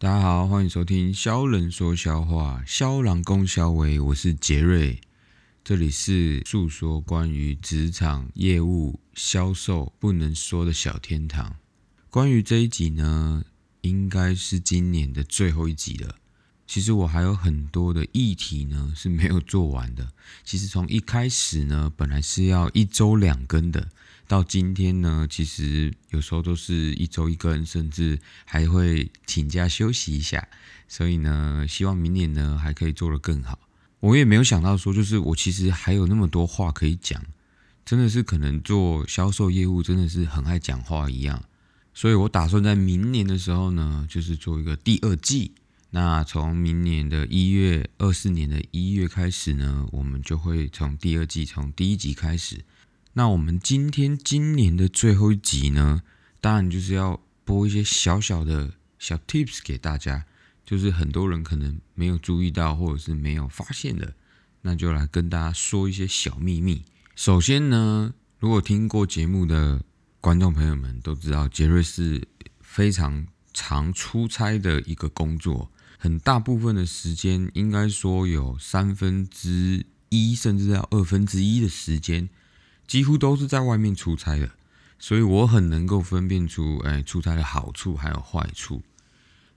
大家好，欢迎收听肖人说笑话，肖郎公肖维，我是杰瑞，这里是诉说关于职场业务销售不能说的小天堂。关于这一集呢，应该是今年的最后一集了。其实我还有很多的议题呢是没有做完的。其实从一开始呢，本来是要一周两更的，到今天呢，其实有时候都是一周一更，甚至还会请假休息一下。所以呢，希望明年呢还可以做得更好。我也没有想到说，就是我其实还有那么多话可以讲，真的是可能做销售业务真的是很爱讲话一样。所以我打算在明年的时候呢，就是做一个第二季。那从明年的一月二四年的一月开始呢，我们就会从第二季从第一集开始。那我们今天今年的最后一集呢，当然就是要播一些小小的小 tips 给大家，就是很多人可能没有注意到或者是没有发现的，那就来跟大家说一些小秘密。首先呢，如果听过节目的观众朋友们都知道，杰瑞是非常常出差的一个工作。很大部分的时间，应该说有三分之一，甚至要二分之一的时间，几乎都是在外面出差的。所以我很能够分辨出，哎，出差的好处还有坏处。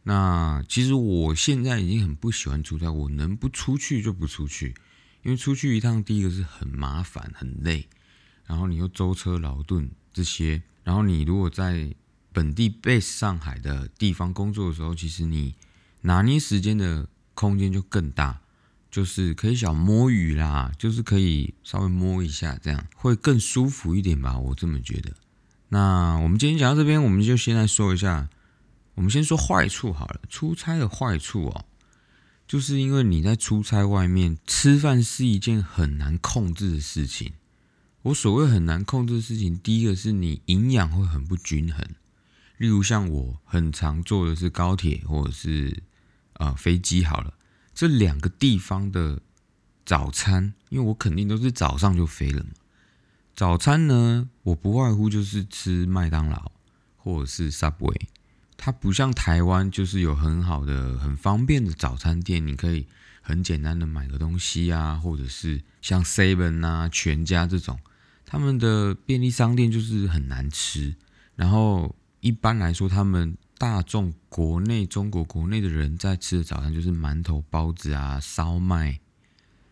那其实我现在已经很不喜欢出差，我能不出去就不出去，因为出去一趟，第一个是很麻烦、很累，然后你又舟车劳顿这些，然后你如果在本地 base 上海的地方工作的时候，其实你。拿捏时间的空间就更大，就是可以小摸鱼啦，就是可以稍微摸一下，这样会更舒服一点吧，我这么觉得。那我们今天讲到这边，我们就先来说一下，我们先说坏处好了。出差的坏处哦，就是因为你在出差外面吃饭是一件很难控制的事情。我所谓很难控制的事情，第一个是你营养会很不均衡，例如像我很常坐的是高铁或者是。啊，飞机好了，这两个地方的早餐，因为我肯定都是早上就飞了嘛。早餐呢，我不外乎就是吃麦当劳或者是 Subway。它不像台湾，就是有很好的、很方便的早餐店，你可以很简单的买个东西啊，或者是像 Seven 啊、全家这种，他们的便利商店就是很难吃。然后一般来说，他们。大众国内中国国内的人在吃的早餐就是馒头、包子啊、烧麦，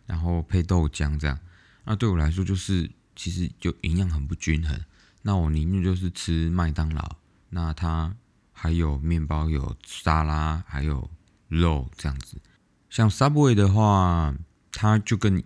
然后配豆浆这样。那对我来说就是其实就营养很不均衡。那我宁愿就是吃麦当劳，那它还有面包、有沙拉、还有肉这样子。像 Subway 的话，它就跟。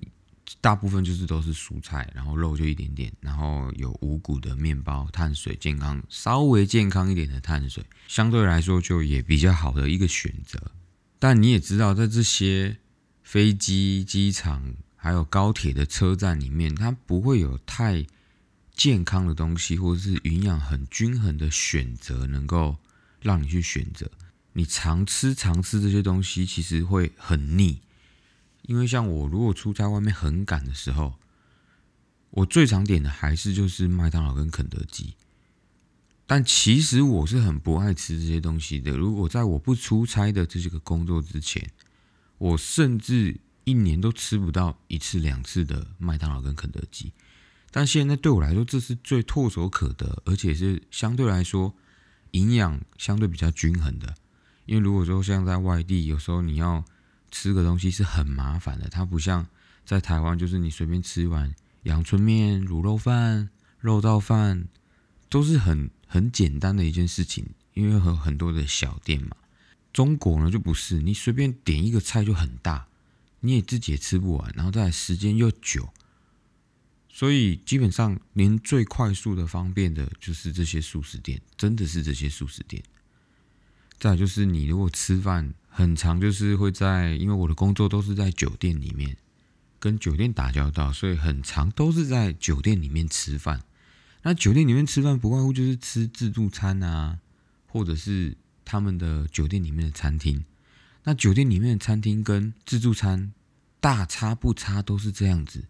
大部分就是都是蔬菜，然后肉就一点点，然后有五谷的面包，碳水健康，稍微健康一点的碳水，相对来说就也比较好的一个选择。但你也知道，在这些飞机、机场还有高铁的车站里面，它不会有太健康的东西，或者是营养很均衡的选择，能够让你去选择。你常吃常吃这些东西，其实会很腻。因为像我如果出差外面很赶的时候，我最常点的还是就是麦当劳跟肯德基。但其实我是很不爱吃这些东西的。如果在我不出差的这些个工作之前，我甚至一年都吃不到一次两次的麦当劳跟肯德基。但现在对我来说，这是最唾手可得，而且是相对来说营养相对比较均衡的。因为如果说像在外地，有时候你要吃个东西是很麻烦的，它不像在台湾，就是你随便吃一碗阳春面、卤肉饭、肉燥饭，都是很很简单的一件事情，因为有很多的小店嘛。中国呢就不是，你随便点一个菜就很大，你也自己也吃不完，然后再时间又久，所以基本上连最快速的、方便的，就是这些素食店，真的是这些素食店。再就是你如果吃饭。很长，就是会在，因为我的工作都是在酒店里面，跟酒店打交道，所以很长都是在酒店里面吃饭。那酒店里面吃饭不外乎就是吃自助餐啊，或者是他们的酒店里面的餐厅。那酒店里面的餐厅跟自助餐大差不差，都是这样子。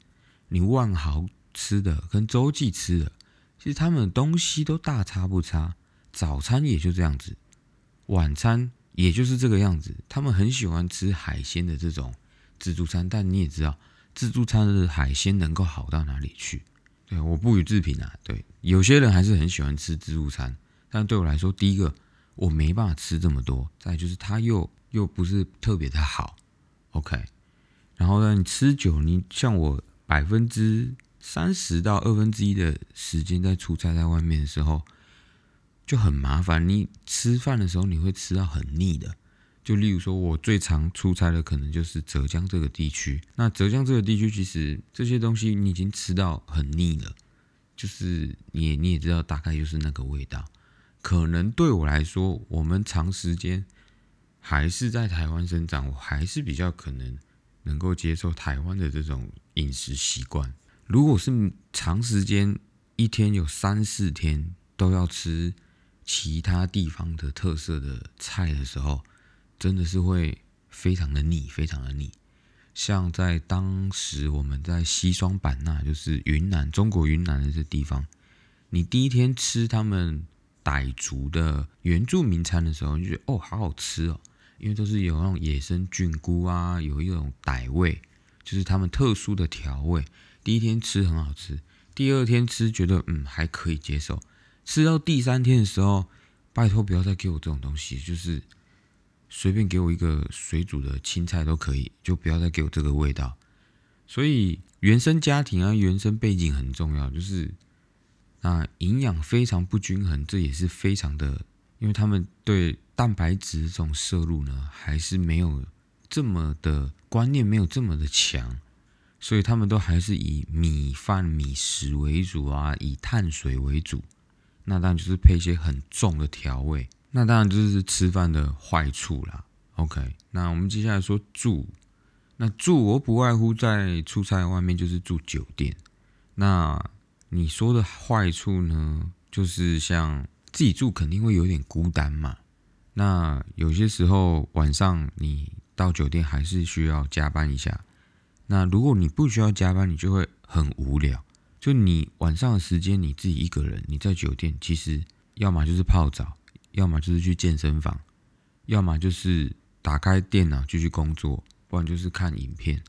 你万豪吃的跟洲际吃的，其实他们的东西都大差不差。早餐也就这样子，晚餐。也就是这个样子。他们很喜欢吃海鲜的这种自助餐，但你也知道，自助餐的海鲜能够好到哪里去？对，我不予置评啊。对，有些人还是很喜欢吃自助餐，但对我来说，第一个我没办法吃这么多，再就是它又又不是特别的好。OK，然后呢，你吃久，你像我百分之三十到二分之一的时间在出差在外面的时候。就很麻烦，你吃饭的时候你会吃到很腻的。就例如说，我最常出差的可能就是浙江这个地区。那浙江这个地区，其实这些东西你已经吃到很腻了，就是你你也知道，大概就是那个味道。可能对我来说，我们长时间还是在台湾生长，我还是比较可能能够接受台湾的这种饮食习惯。如果是长时间一天有三四天都要吃。其他地方的特色的菜的时候，真的是会非常的腻，非常的腻。像在当时我们在西双版纳，就是云南，中国云南的这地方，你第一天吃他们傣族的原住民餐的时候，就觉得哦，好好吃哦，因为都是有那种野生菌菇啊，有一种傣味，就是他们特殊的调味。第一天吃很好吃，第二天吃觉得嗯还可以接受。吃到第三天的时候，拜托不要再给我这种东西，就是随便给我一个水煮的青菜都可以，就不要再给我这个味道。所以原生家庭啊，原生背景很重要，就是那营养非常不均衡，这也是非常的，因为他们对蛋白质这种摄入呢，还是没有这么的观念，没有这么的强，所以他们都还是以米饭、米食为主啊，以碳水为主。那当然就是配一些很重的调味，那当然就是吃饭的坏处啦。OK，那我们接下来说住，那住我不外乎在出差外面就是住酒店。那你说的坏处呢，就是像自己住肯定会有点孤单嘛。那有些时候晚上你到酒店还是需要加班一下。那如果你不需要加班，你就会很无聊。就你晚上的时间，你自己一个人，你在酒店，其实要么就是泡澡，要么就是去健身房，要么就是打开电脑继续工作，不然就是看影片，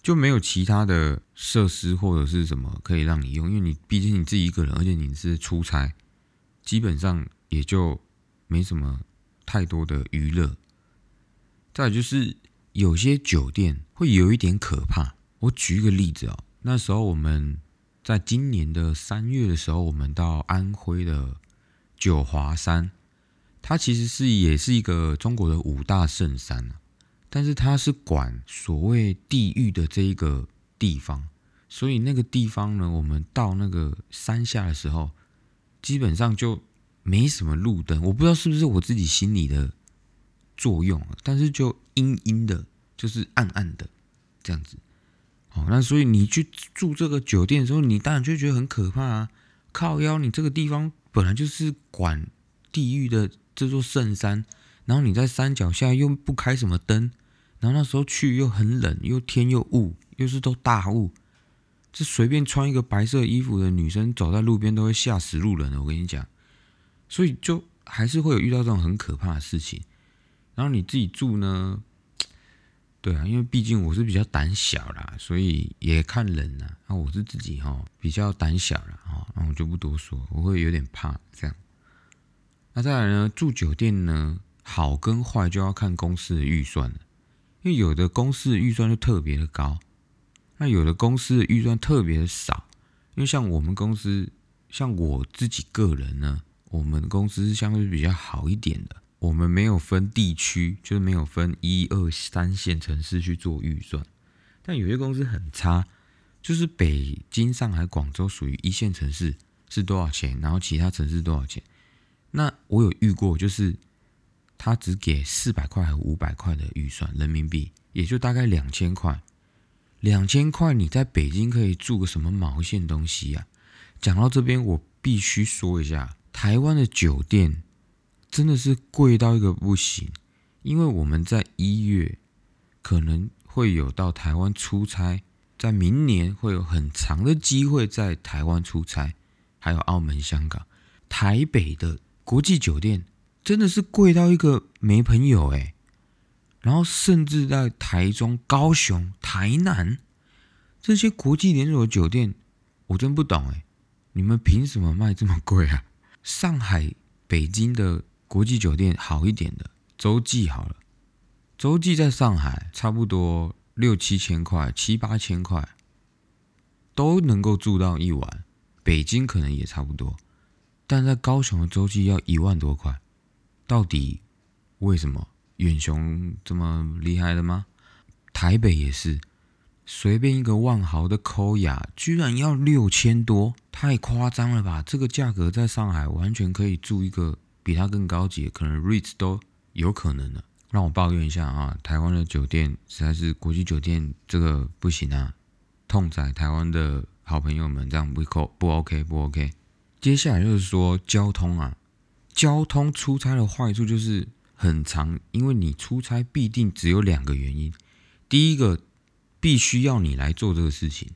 就没有其他的设施或者是什么可以让你用，因为你毕竟你自己一个人，而且你是出差，基本上也就没什么太多的娱乐。再就是有些酒店会有一点可怕，我举一个例子哦，那时候我们。在今年的三月的时候，我们到安徽的九华山，它其实是也是一个中国的五大圣山但是它是管所谓地狱的这一个地方，所以那个地方呢，我们到那个山下的时候，基本上就没什么路灯，我不知道是不是我自己心里的作用，但是就阴阴的，就是暗暗的这样子。哦，那所以你去住这个酒店的时候，你当然就觉得很可怕啊！靠腰，你这个地方本来就是管地狱的这座圣山，然后你在山脚下又不开什么灯，然后那时候去又很冷，又天又雾，又是都大雾，这随便穿一个白色衣服的女生走在路边都会吓死路人的。我跟你讲，所以就还是会有遇到这种很可怕的事情。然后你自己住呢？对啊，因为毕竟我是比较胆小啦，所以也看人呐。那我是自己哈比较胆小啦，哈，那我就不多说，我会有点怕这样。那再来呢，住酒店呢，好跟坏就要看公司的预算了。因为有的公司的预算就特别的高，那有的公司的预算特别的少。因为像我们公司，像我自己个人呢，我们公司是相对比较好一点的。我们没有分地区，就是没有分一二三线城市去做预算，但有些公司很差，就是北京、上海、广州属于一线城市是多少钱，然后其他城市多少钱。那我有遇过，就是他只给四百块和五百块的预算人民币，也就大概两千块。两千块你在北京可以住个什么毛线东西呀？讲到这边，我必须说一下，台湾的酒店。真的是贵到一个不行，因为我们在一月可能会有到台湾出差，在明年会有很长的机会在台湾出差，还有澳门、香港、台北的国际酒店真的是贵到一个没朋友哎。然后甚至在台中、高雄、台南这些国际连锁酒店，我真不懂哎，你们凭什么卖这么贵啊？上海、北京的国际酒店好一点的，洲际好了，洲际在上海差不多六七千块、七八千块都能够住到一晚，北京可能也差不多，但在高雄的洲际要一万多块，到底为什么？远雄这么厉害的吗？台北也是，随便一个万豪的抠雅居然要六千多，太夸张了吧？这个价格在上海完全可以住一个比它更高级，可能 REITs 都有可能的。让我抱怨一下啊，台湾的酒店实在是国际酒店这个不行啊，痛宰台湾的好朋友们，这样不扣不 OK 不 OK。接下来就是说交通啊，交通出差的坏处就是。很长，因为你出差必定只有两个原因：第一个，必须要你来做这个事情；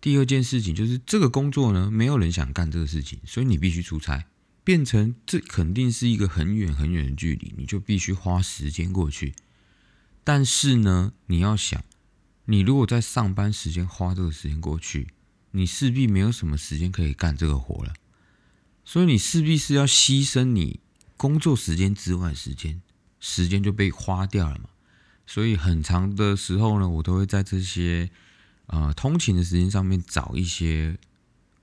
第二件事情就是这个工作呢，没有人想干这个事情，所以你必须出差，变成这肯定是一个很远很远的距离，你就必须花时间过去。但是呢，你要想，你如果在上班时间花这个时间过去，你势必没有什么时间可以干这个活了，所以你势必是要牺牲你工作时间之外时间。时间就被花掉了嘛，所以很长的时候呢，我都会在这些呃通勤的时间上面找一些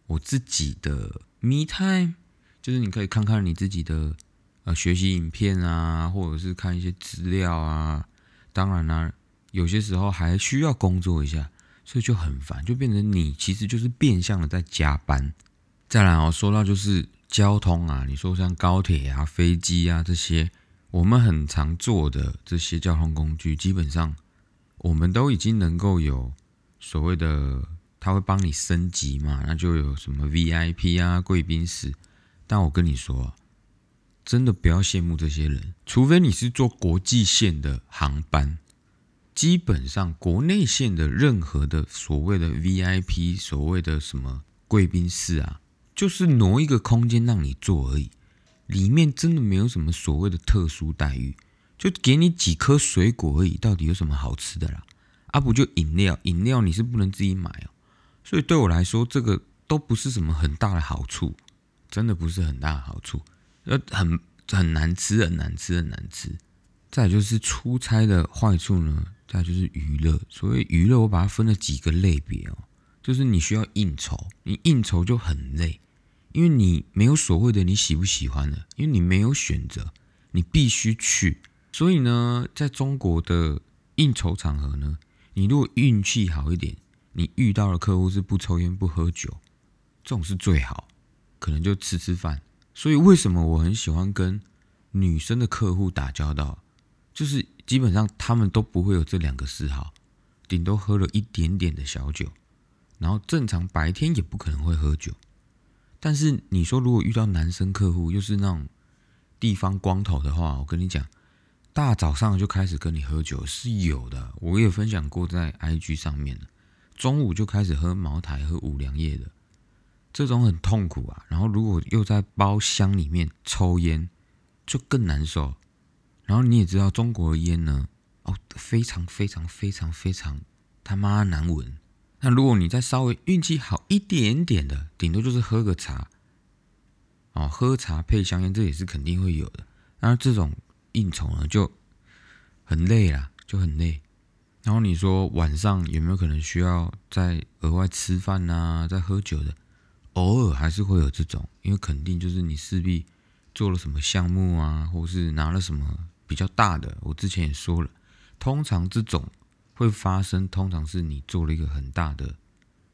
我自己的 me time，就是你可以看看你自己的呃学习影片啊，或者是看一些资料啊。当然呢，有些时候还需要工作一下，所以就很烦，就变成你其实就是变相的在加班。再来哦，说到就是交通啊，你说像高铁啊、飞机啊这些。我们很常坐的这些交通工具，基本上我们都已经能够有所谓的，他会帮你升级嘛，那就有什么 VIP 啊、贵宾室。但我跟你说，真的不要羡慕这些人，除非你是坐国际线的航班，基本上国内线的任何的所谓的 VIP、所谓的什么贵宾室啊，就是挪一个空间让你坐而已。里面真的没有什么所谓的特殊待遇，就给你几颗水果而已。到底有什么好吃的啦？啊，不就饮料？饮料你是不能自己买哦。所以对我来说，这个都不是什么很大的好处，真的不是很大的好处。呃，很很难吃，很难吃，很难吃。再就是出差的坏处呢，再就是娱乐。所谓娱乐，我把它分了几个类别哦，就是你需要应酬，你应酬就很累。因为你没有所谓的你喜不喜欢的，因为你没有选择，你必须去。所以呢，在中国的应酬场合呢，你如果运气好一点，你遇到的客户是不抽烟不喝酒，这种是最好，可能就吃吃饭。所以为什么我很喜欢跟女生的客户打交道，就是基本上他们都不会有这两个嗜好，顶多喝了一点点的小酒，然后正常白天也不可能会喝酒。但是你说，如果遇到男生客户又是那种地方光头的话，我跟你讲，大早上就开始跟你喝酒是有的。我也分享过在 IG 上面，中午就开始喝茅台、喝五粮液的，这种很痛苦啊。然后如果又在包厢里面抽烟，就更难受。然后你也知道，中国的烟呢，哦，非常非常非常非常他妈难闻。那如果你再稍微运气好一点点的，顶多就是喝个茶，哦，喝茶配香烟，这也是肯定会有的。那这种应酬呢，就很累啦，就很累。然后你说晚上有没有可能需要再额外吃饭呐，再喝酒的？偶尔还是会有这种，因为肯定就是你势必做了什么项目啊，或是拿了什么比较大的。我之前也说了，通常这种。会发生，通常是你做了一个很大的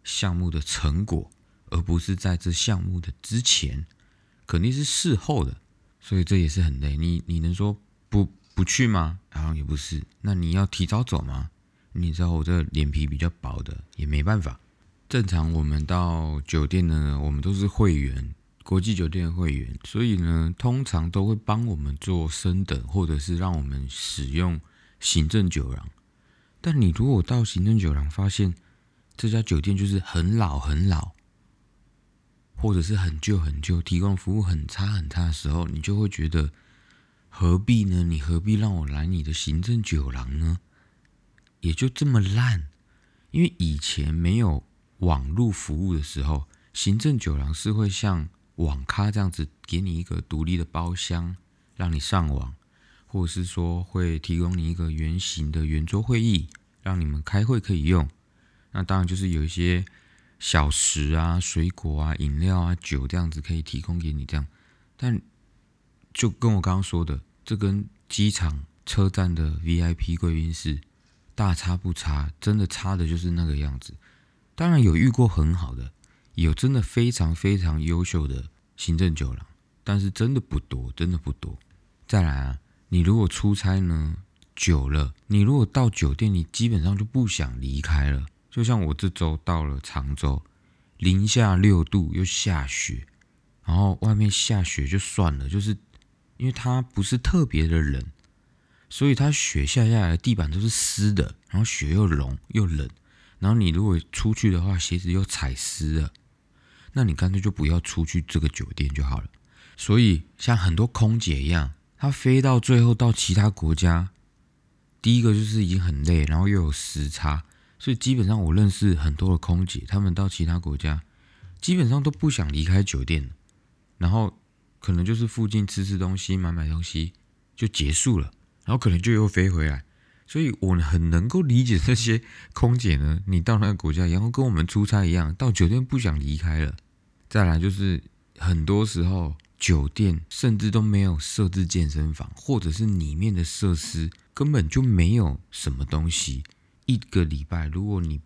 项目的成果，而不是在这项目的之前，肯定是事后的，所以这也是很累。你你能说不不去吗？然后也不是。那你要提早走吗？你知道我这脸皮比较薄的，也没办法。正常我们到酒店呢，我们都是会员，国际酒店的会员，所以呢，通常都会帮我们做升等，或者是让我们使用行政酒廊。但你如果到行政酒廊发现这家酒店就是很老很老，或者是很旧很旧，提供服务很差很差的时候，你就会觉得何必呢？你何必让我来你的行政酒廊呢？也就这么烂，因为以前没有网络服务的时候，行政酒廊是会像网咖这样子，给你一个独立的包厢，让你上网，或者是说会提供你一个圆形的圆桌会议，让你们开会可以用。那当然就是有一些小食啊、水果啊、饮料啊、酒这样子可以提供给你这样，但。就跟我刚刚说的，这跟机场车站的 VIP 贵宾室大差不差，真的差的就是那个样子。当然有遇过很好的，有真的非常非常优秀的行政酒廊，但是真的不多，真的不多。再来啊，你如果出差呢久了，你如果到酒店，你基本上就不想离开了。就像我这周到了常州，零下六度又下雪，然后外面下雪就算了，就是。因为它不是特别的冷，所以它雪下下来，地板都是湿的，然后雪又融又冷，然后你如果出去的话，鞋子又踩湿了，那你干脆就不要出去这个酒店就好了。所以像很多空姐一样，她飞到最后到其他国家，第一个就是已经很累，然后又有时差，所以基本上我认识很多的空姐，她们到其他国家基本上都不想离开酒店，然后。可能就是附近吃吃东西、买买东西就结束了，然后可能就又飞回来，所以我很能够理解这些空姐呢。你到那个国家，然后跟我们出差一样，到酒店不想离开了。再来就是很多时候酒店甚至都没有设置健身房，或者是里面的设施根本就没有什么东西。一个礼拜，如果你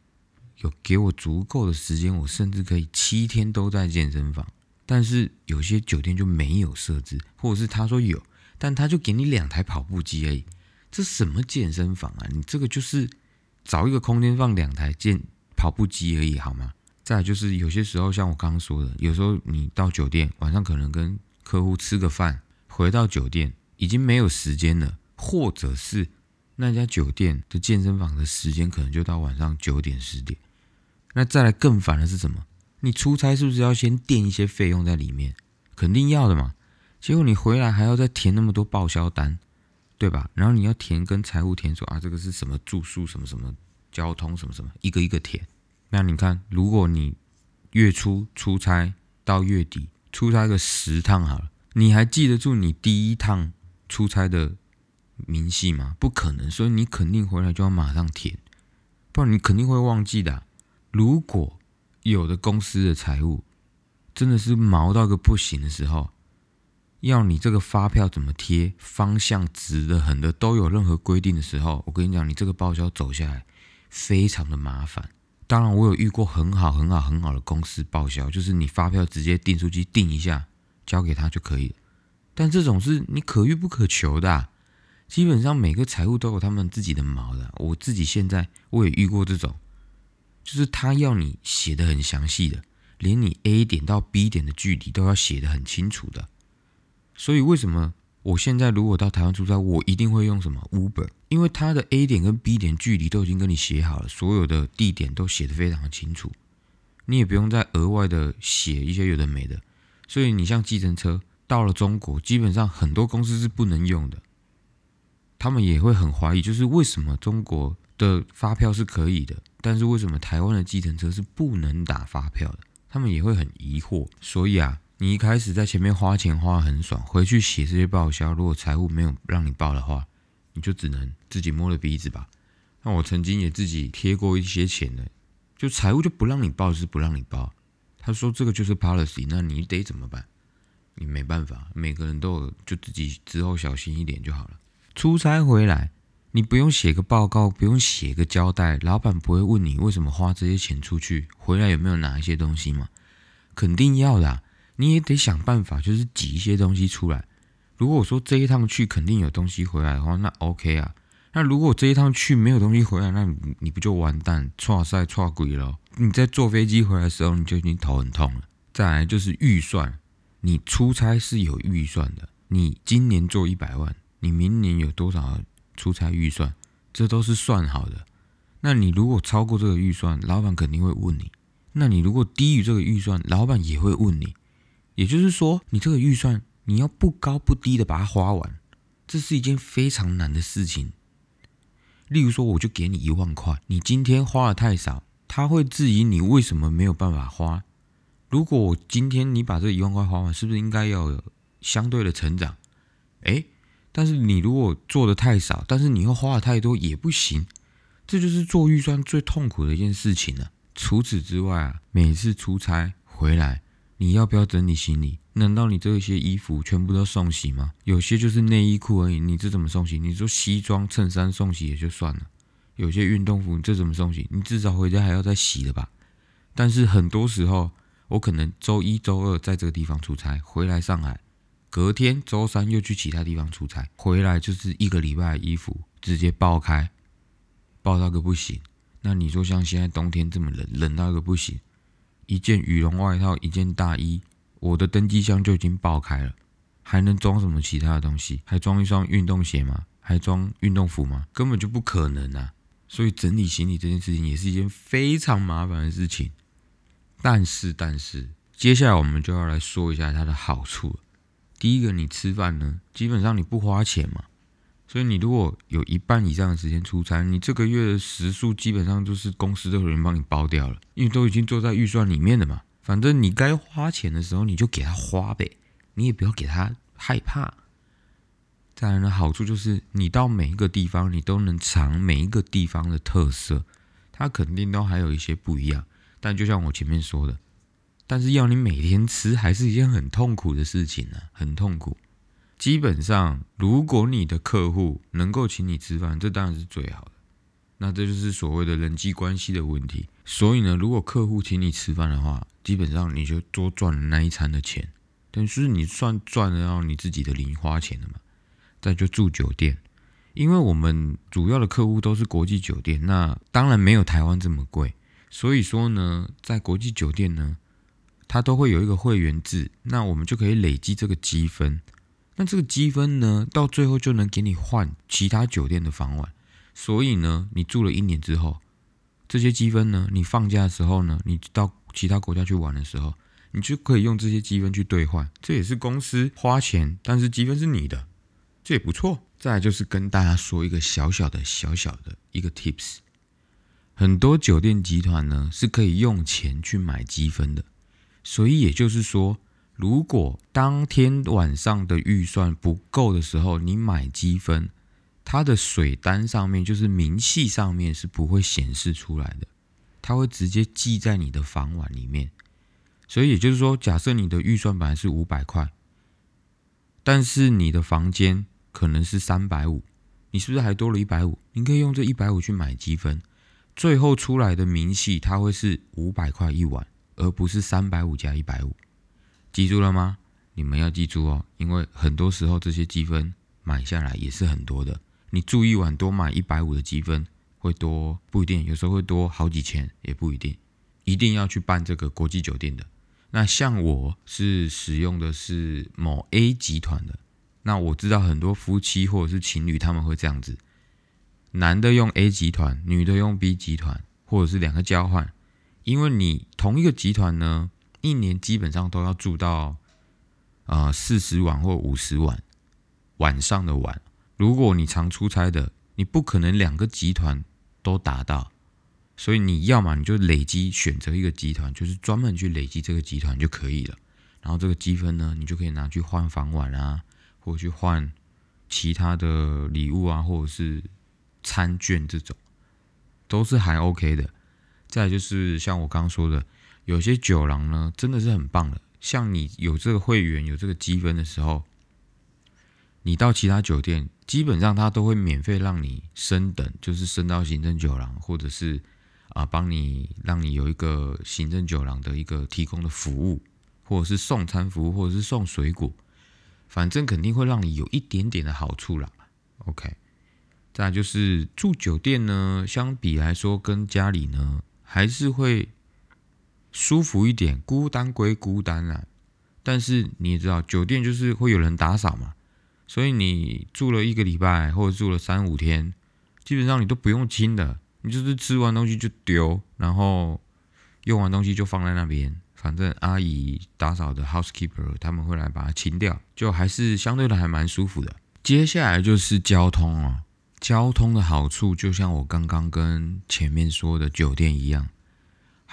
有给我足够的时间，我甚至可以七天都在健身房。但是有些酒店就没有设置，或者是他说有，但他就给你两台跑步机而已。这什么健身房啊？你这个就是找一个空间放两台健跑步机而已，好吗？再就是有些时候，像我刚刚说的，有时候你到酒店晚上可能跟客户吃个饭，回到酒店已经没有时间了，或者是那家酒店的健身房的时间可能就到晚上九点十点。那再来更烦的是什么？你出差是不是要先垫一些费用在里面？肯定要的嘛。结果你回来还要再填那么多报销单，对吧？然后你要填跟财务填说啊，这个是什么住宿什么什么交通什么什么，一个一个填。那你看，如果你月初出差到月底出差个十趟好了，你还记得住你第一趟出差的明细吗？不可能，所以你肯定回来就要马上填，不然你肯定会忘记的。如果有的公司的财务真的是毛到个不行的时候，要你这个发票怎么贴，方向直的很的都有任何规定的时候，我跟你讲，你这个报销走下来非常的麻烦。当然，我有遇过很好很好很好的公司报销，就是你发票直接订书机订一下，交给他就可以了。但这种是你可遇不可求的，基本上每个财务都有他们自己的毛的。我自己现在我也遇过这种。就是他要你写的很详细的，连你 A 点到 B 点的距离都要写的很清楚的。所以为什么我现在如果到台湾出差，我一定会用什么 Uber？因为它的 A 点跟 B 点距离都已经跟你写好了，所有的地点都写的非常的清楚，你也不用再额外的写一些有的没的。所以你像计程车到了中国，基本上很多公司是不能用的，他们也会很怀疑，就是为什么中国的发票是可以的。但是为什么台湾的计程车是不能打发票的？他们也会很疑惑。所以啊，你一开始在前面花钱花很爽，回去写这些报销，如果财务没有让你报的话，你就只能自己摸着鼻子吧。那我曾经也自己贴过一些钱的，就财务就不让你报，是不让你报。他说这个就是 policy，那你得怎么办？你没办法，每个人都有，就自己之后小心一点就好了。出差回来。你不用写个报告，不用写个交代，老板不会问你为什么花这些钱出去，回来有没有拿一些东西吗？肯定要的，你也得想办法，就是挤一些东西出来。如果我说这一趟去肯定有东西回来的话，那 OK 啊。那如果这一趟去没有东西回来，那你你不就完蛋，错赛错鬼了？你在坐飞机回来的时候，你就已经头很痛了。再来就是预算，你出差是有预算的，你今年做一百万，你明年有多少？出差预算，这都是算好的。那你如果超过这个预算，老板肯定会问你；那你如果低于这个预算，老板也会问你。也就是说，你这个预算你要不高不低的把它花完，这是一件非常难的事情。例如说，我就给你一万块，你今天花的太少，他会质疑你为什么没有办法花。如果我今天你把这一万块花完，是不是应该要有相对的成长？诶，但是你如果做的太少，但是你又花的太多，也不行。这就是做预算最痛苦的一件事情了。除此之外啊，每次出差回来，你要不要整理行李？难道你这些衣服全部都送洗吗？有些就是内衣裤而已，你这怎么送洗？你说西装衬衫送洗也就算了，有些运动服你这怎么送洗？你至少回家还要再洗的吧？但是很多时候，我可能周一周二在这个地方出差，回来上海，隔天周三又去其他地方出差，回来就是一个礼拜的衣服直接爆开，爆到个不行。那你说像现在冬天这么冷，冷到个不行，一件羽绒外套，一件大衣。我的登机箱就已经爆开了，还能装什么其他的东西？还装一双运动鞋吗？还装运动服吗？根本就不可能啊！所以整理行李这件事情也是一件非常麻烦的事情。但是，但是，接下来我们就要来说一下它的好处。第一个，你吃饭呢，基本上你不花钱嘛，所以你如果有一半以上的时间出差，你这个月的食宿基本上就是公司都有人帮你包掉了，因为都已经做在预算里面的嘛。反正你该花钱的时候，你就给他花呗，你也不要给他害怕。再来呢，好处就是你到每一个地方，你都能尝每一个地方的特色，它肯定都还有一些不一样。但就像我前面说的，但是要你每天吃，还是一件很痛苦的事情呢，很痛苦。基本上，如果你的客户能够请你吃饭，这当然是最好的。那这就是所谓的人际关系的问题。所以呢，如果客户请你吃饭的话，基本上你就多赚了那一餐的钱，等于是你算赚得到你自己的零花钱的嘛。再就住酒店，因为我们主要的客户都是国际酒店，那当然没有台湾这么贵。所以说呢，在国际酒店呢，它都会有一个会员制，那我们就可以累积这个积分。那这个积分呢，到最后就能给你换其他酒店的房晚。所以呢，你住了一年之后。这些积分呢？你放假的时候呢？你到其他国家去玩的时候，你就可以用这些积分去兑换。这也是公司花钱，但是积分是你的，这也不错。再来就是跟大家说一个小小的、小小的一个 tips：很多酒店集团呢是可以用钱去买积分的。所以也就是说，如果当天晚上的预算不够的时候，你买积分。它的水单上面就是明细上面是不会显示出来的，它会直接记在你的房晚里面。所以也就是说，假设你的预算本来是五百块，但是你的房间可能是三百五，你是不是还多了一百五？你可以用这一百五去买积分，最后出来的明细它会是五百块一晚，而不是三百五加一百五。记住了吗？你们要记住哦，因为很多时候这些积分买下来也是很多的。你住一晚多买一百五的积分会多不一定，有时候会多好几千也不一定，一定要去办这个国际酒店的。那像我是使用的是某 A 集团的，那我知道很多夫妻或者是情侣他们会这样子，男的用 A 集团，女的用 B 集团，或者是两个交换，因为你同一个集团呢，一年基本上都要住到呃四十晚或五十晚晚上的晚。如果你常出差的，你不可能两个集团都达到，所以你要么你就累积选择一个集团，就是专门去累积这个集团就可以了。然后这个积分呢，你就可以拿去换房晚啊，或者去换其他的礼物啊，或者是餐券这种，都是还 OK 的。再就是像我刚刚说的，有些酒廊呢真的是很棒的，像你有这个会员有这个积分的时候。你到其他酒店，基本上他都会免费让你升等，就是升到行政酒廊，或者是啊帮你让你有一个行政酒廊的一个提供的服务，或者是送餐服务，或者是送水果，反正肯定会让你有一点点的好处啦。OK，再就是住酒店呢，相比来说跟家里呢还是会舒服一点，孤单归孤单啦，但是你也知道，酒店就是会有人打扫嘛。所以你住了一个礼拜，或者住了三五天，基本上你都不用清的，你就是吃完东西就丢，然后用完东西就放在那边，反正阿姨打扫的 housekeeper 他们会来把它清掉，就还是相对的还蛮舒服的。接下来就是交通啊，交通的好处就像我刚刚跟前面说的酒店一样，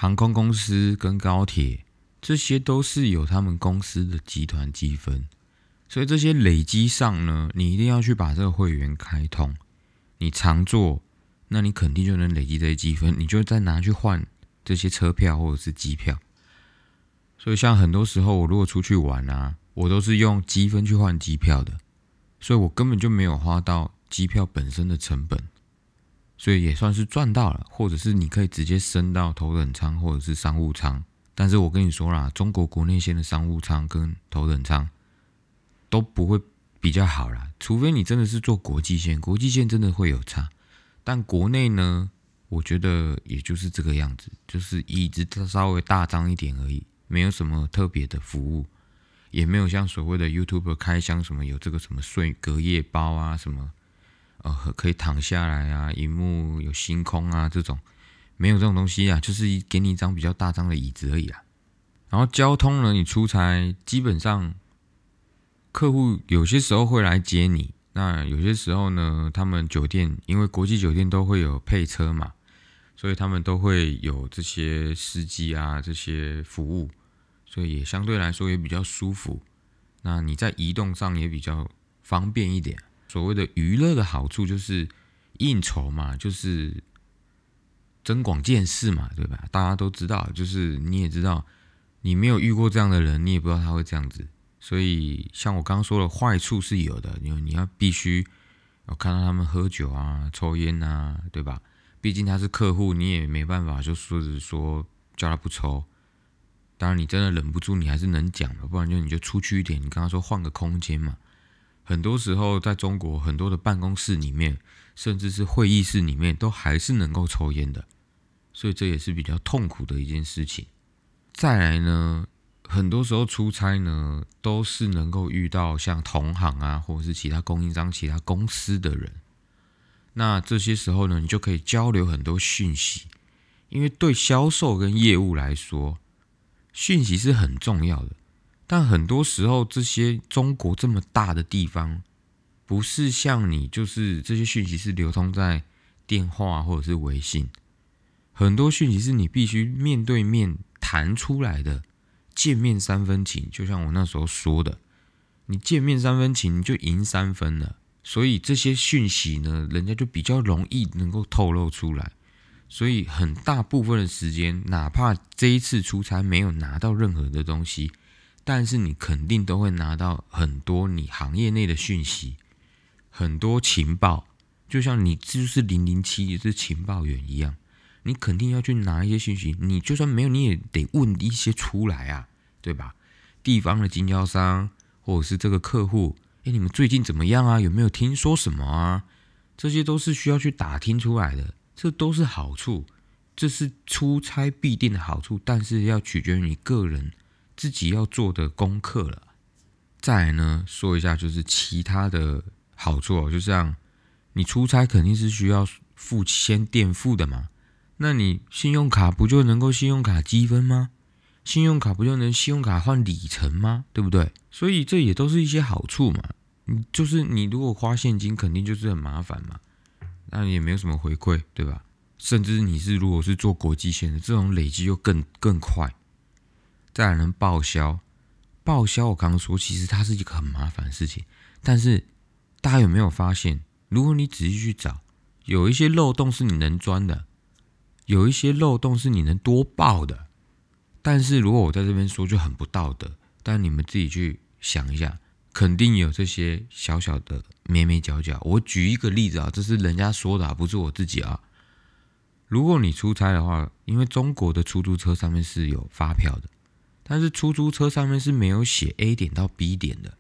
航空公司跟高铁这些都是有他们公司的集团积分，所以这些累积上呢，你一定要去把这个会员开通，你常做，那你肯定就能累积这些积分，你就再拿去换这些车票或者是机票。所以像很多时候我如果出去玩啊。我都是用积分去换机票的，所以我根本就没有花到机票本身的成本，所以也算是赚到了。或者是你可以直接升到头等舱或者是商务舱，但是我跟你说啦，中国国内线的商务舱跟头等舱都不会比较好啦，除非你真的是坐国际线，国际线真的会有差。但国内呢，我觉得也就是这个样子，就是椅子稍微大张一点而已，没有什么特别的服务。也没有像所谓的 YouTube 开箱什么有这个什么睡隔夜包啊什么，呃可以躺下来啊，荧幕有星空啊这种，没有这种东西啊，就是给你一张比较大张的椅子而已啊。然后交通呢，你出差基本上客户有些时候会来接你，那有些时候呢，他们酒店因为国际酒店都会有配车嘛，所以他们都会有这些司机啊这些服务。所以也相对来说也比较舒服，那你在移动上也比较方便一点。所谓的娱乐的好处就是应酬嘛，就是增广见识嘛，对吧？大家都知道，就是你也知道，你没有遇过这样的人，你也不知道他会这样子。所以像我刚刚说的坏处是有的，因为你要必须要看到他们喝酒啊、抽烟啊，对吧？毕竟他是客户，你也没办法就说是说叫他不抽。当然，你真的忍不住，你还是能讲的，不然就你就出去一点。你刚刚说换个空间嘛，很多时候在中国很多的办公室里面，甚至是会议室里面，都还是能够抽烟的，所以这也是比较痛苦的一件事情。再来呢，很多时候出差呢，都是能够遇到像同行啊，或者是其他供应商、其他公司的人，那这些时候呢，你就可以交流很多讯息，因为对销售跟业务来说。讯息是很重要的，但很多时候这些中国这么大的地方，不是像你就是这些讯息是流通在电话或者是微信，很多讯息是你必须面对面谈出来的，见面三分情，就像我那时候说的，你见面三分情，你就赢三分了，所以这些讯息呢，人家就比较容易能够透露出来。所以很大部分的时间，哪怕这一次出差没有拿到任何的东西，但是你肯定都会拿到很多你行业内的讯息，很多情报，就像你就是零零七是情报员一样，你肯定要去拿一些讯息。你就算没有，你也得问一些出来啊，对吧？地方的经销商或者是这个客户，哎，你们最近怎么样啊？有没有听说什么啊？这些都是需要去打听出来的。这都是好处，这是出差必定的好处，但是要取决于你个人自己要做的功课了。再来呢，说一下就是其他的好处，就像，你出差肯定是需要付先垫付的嘛，那你信用卡不就能够信用卡积分吗？信用卡不就能信用卡换里程吗？对不对？所以这也都是一些好处嘛。你就是你如果花现金，肯定就是很麻烦嘛。那也没有什么回馈，对吧？甚至你是如果是做国际线的，这种累积又更更快。再来能报销，报销我刚刚说，其实它是一个很麻烦的事情。但是大家有没有发现，如果你仔细去找，有一些漏洞是你能钻的，有一些漏洞是你能多报的。但是如果我在这边说就很不道德，但你们自己去想一下。肯定有这些小小的咩咩角角。我举一个例子啊，这是人家说的，不是我自己啊。如果你出差的话，因为中国的出租车上面是有发票的，但是出租车上面是没有写 A 点到 B 点的，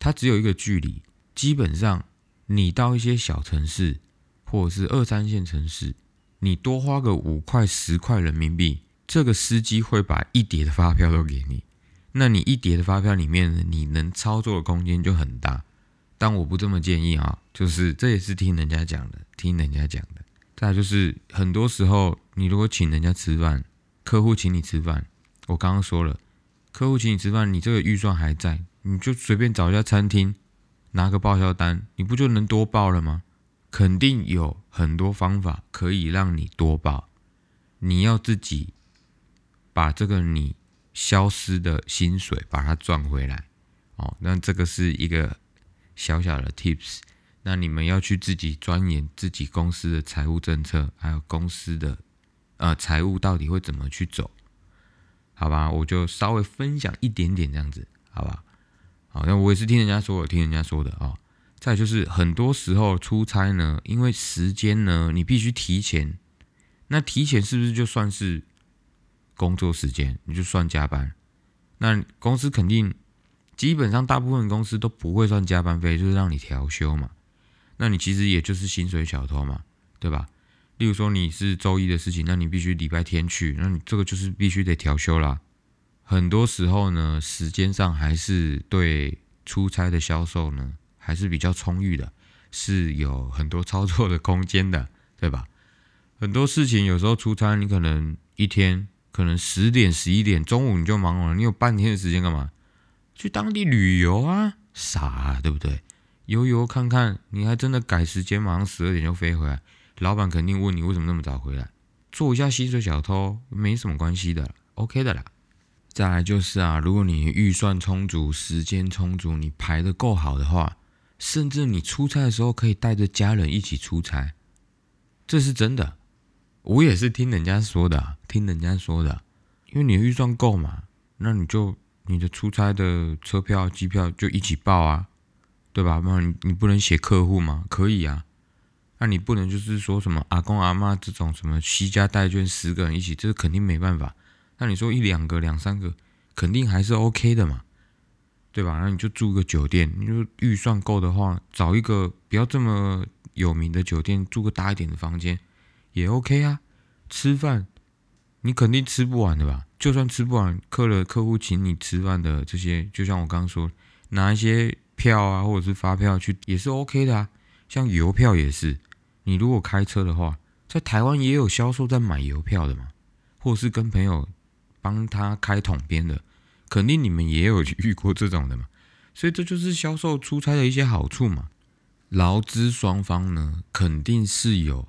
它只有一个距离。基本上，你到一些小城市或者是二三线城市，你多花个五块十块人民币，这个司机会把一叠的发票都给你。那你一叠的发票里面，你能操作的空间就很大，但我不这么建议啊，就是这也是听人家讲的，听人家讲的。再就是很多时候，你如果请人家吃饭，客户请你吃饭，我刚刚说了，客户请你吃饭，你这个预算还在，你就随便找一家餐厅，拿个报销单，你不就能多报了吗？肯定有很多方法可以让你多报，你要自己把这个你消失的薪水把它赚回来。哦，那这个是一个小小的 tips。那你们要去自己钻研自己公司的财务政策，还有公司的呃财务到底会怎么去走，好吧？我就稍微分享一点点这样子，好吧？好，那我也是听人家说，我听人家说的啊。再就是很多时候出差呢，因为时间呢，你必须提前。那提前是不是就算是工作时间？你就算加班？那公司肯定基本上大部分公司都不会算加班费，就是让你调休嘛。那你其实也就是薪水小偷嘛，对吧？例如说你是周一的事情，那你必须礼拜天去，那你这个就是必须得调休啦。很多时候呢，时间上还是对出差的销售呢。还是比较充裕的，是有很多操作的空间的，对吧？很多事情有时候出差，你可能一天可能十点十一点中午你就忙完了，你有半天的时间干嘛？去当地旅游啊，傻啊对不对？游游看看，你还真的改时间，马上十二点就飞回来，老板肯定问你为什么那么早回来，做一下薪水小偷没什么关系的，OK 的啦。再来就是啊，如果你预算充足，时间充足，你排的够好的话。甚至你出差的时候可以带着家人一起出差，这是真的。我也是听人家说的，听人家说的。因为你预算够嘛，那你就你的出差的车票、机票就一起报啊，对吧？那你你不能写客户吗？可以啊。那你不能就是说什么阿公阿妈这种什么西家带眷十个人一起，这肯定没办法。那你说一两个、两三个，肯定还是 OK 的嘛。对吧？那你就住个酒店，你就预算够的话，找一个不要这么有名的酒店，住个大一点的房间也 OK 啊。吃饭你肯定吃不完的吧？就算吃不完，客了客户请你吃饭的这些，就像我刚刚说，拿一些票啊，或者是发票去也是 OK 的啊。像邮票也是，你如果开车的话，在台湾也有销售在买邮票的嘛，或是跟朋友帮他开统编的。肯定你们也有遇过这种的嘛，所以这就是销售出差的一些好处嘛。劳资双方呢，肯定是有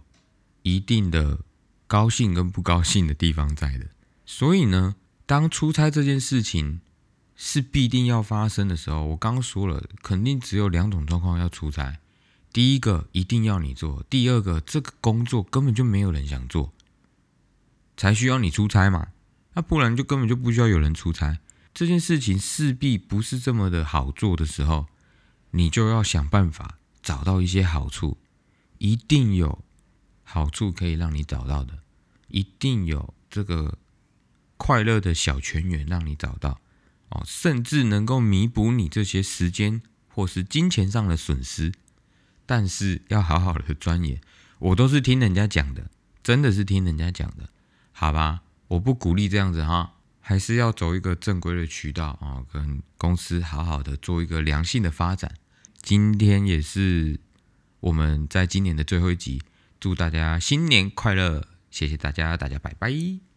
一定的高兴跟不高兴的地方在的。所以呢，当出差这件事情是必定要发生的时候，我刚说了，肯定只有两种状况要出差：第一个一定要你做；第二个这个工作根本就没有人想做，才需要你出差嘛。那不然就根本就不需要有人出差。这件事情势必不是这么的好做的时候，你就要想办法找到一些好处，一定有好处可以让你找到的，一定有这个快乐的小泉源让你找到哦，甚至能够弥补你这些时间或是金钱上的损失。但是要好好的钻研，我都是听人家讲的，真的是听人家讲的，好吧？我不鼓励这样子哈。还是要走一个正规的渠道啊，跟公司好好的做一个良性的发展。今天也是我们在今年的最后一集，祝大家新年快乐！谢谢大家，大家拜拜。